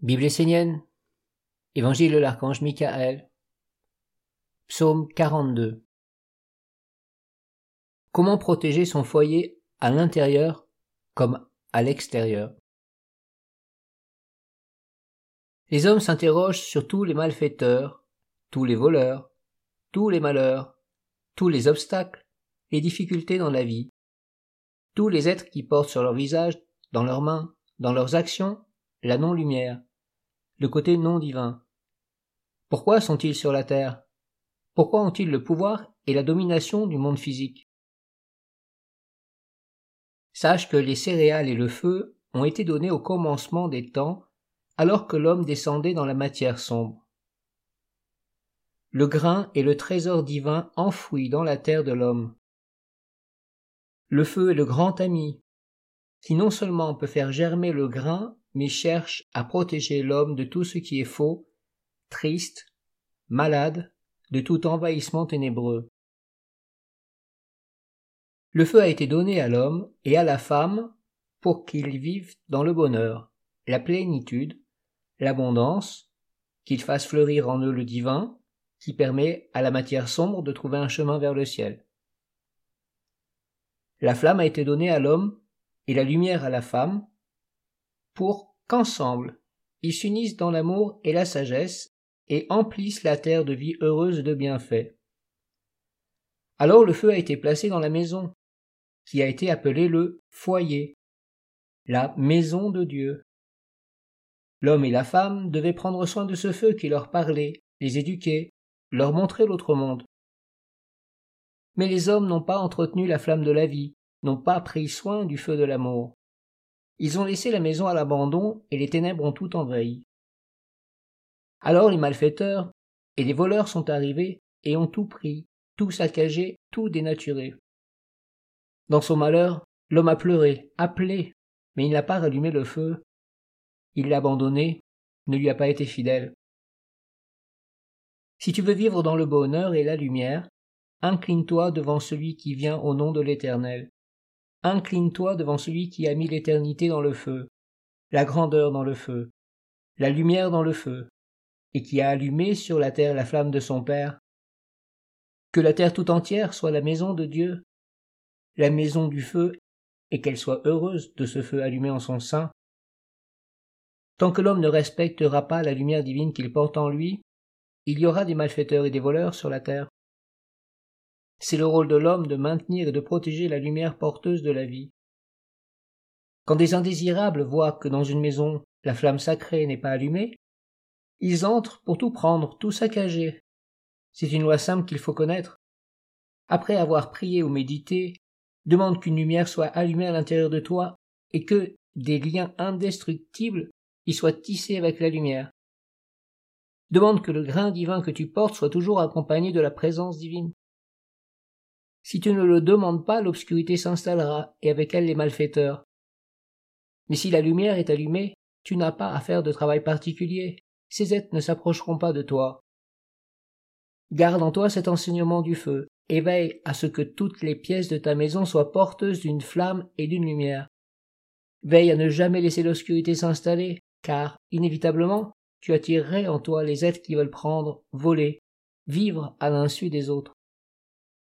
Bible essénienne, Évangile de l'archange Michael, Psaume 42. Comment protéger son foyer à l'intérieur comme à l'extérieur? Les hommes s'interrogent sur tous les malfaiteurs, tous les voleurs, tous les malheurs, tous les obstacles, les difficultés dans la vie, tous les êtres qui portent sur leur visage, dans leurs mains, dans leurs actions, la non-lumière, le côté non divin. Pourquoi sont-ils sur la terre? Pourquoi ont-ils le pouvoir et la domination du monde physique? Sache que les céréales et le feu ont été donnés au commencement des temps, alors que l'homme descendait dans la matière sombre. Le grain est le trésor divin enfoui dans la terre de l'homme. Le feu est le grand ami, qui non seulement peut faire germer le grain, mais cherche à protéger l'homme de tout ce qui est faux, triste, malade, de tout envahissement ténébreux. Le feu a été donné à l'homme et à la femme pour qu'ils vivent dans le bonheur, la plénitude, l'abondance, qu'ils fassent fleurir en eux le divin, qui permet à la matière sombre de trouver un chemin vers le ciel. La flamme a été donnée à l'homme et la lumière à la femme pour qu'ensemble ils s'unissent dans l'amour et la sagesse et emplissent la terre de vie heureuse de bienfaits. Alors le feu a été placé dans la maison, qui a été appelée le foyer, la maison de Dieu. L'homme et la femme devaient prendre soin de ce feu qui leur parlait, les éduquer, leur montrer l'autre monde. Mais les hommes n'ont pas entretenu la flamme de la vie, n'ont pas pris soin du feu de l'amour. Ils ont laissé la maison à l'abandon et les ténèbres ont tout envahi. Alors les malfaiteurs et les voleurs sont arrivés et ont tout pris, tout saccagé, tout dénaturé. Dans son malheur, l'homme a pleuré, appelé, mais il n'a pas rallumé le feu. Il l'a abandonné, ne lui a pas été fidèle. Si tu veux vivre dans le bonheur et la lumière, incline-toi devant celui qui vient au nom de l'Éternel. Incline-toi devant celui qui a mis l'éternité dans le feu, la grandeur dans le feu, la lumière dans le feu, et qui a allumé sur la terre la flamme de son Père. Que la terre tout entière soit la maison de Dieu, la maison du feu, et qu'elle soit heureuse de ce feu allumé en son sein. Tant que l'homme ne respectera pas la lumière divine qu'il porte en lui, il y aura des malfaiteurs et des voleurs sur la terre. C'est le rôle de l'homme de maintenir et de protéger la lumière porteuse de la vie. Quand des indésirables voient que dans une maison la flamme sacrée n'est pas allumée, ils entrent pour tout prendre, tout saccager. C'est une loi simple qu'il faut connaître. Après avoir prié ou médité, demande qu'une lumière soit allumée à l'intérieur de toi et que des liens indestructibles y soient tissés avec la lumière. Demande que le grain divin que tu portes soit toujours accompagné de la présence divine. Si tu ne le demandes pas, l'obscurité s'installera, et avec elle les malfaiteurs. Mais si la lumière est allumée, tu n'as pas à faire de travail particulier. Ces êtres ne s'approcheront pas de toi. Garde en toi cet enseignement du feu, et veille à ce que toutes les pièces de ta maison soient porteuses d'une flamme et d'une lumière. Veille à ne jamais laisser l'obscurité s'installer, car, inévitablement, tu attirerais en toi les êtres qui veulent prendre, voler, vivre à l'insu des autres.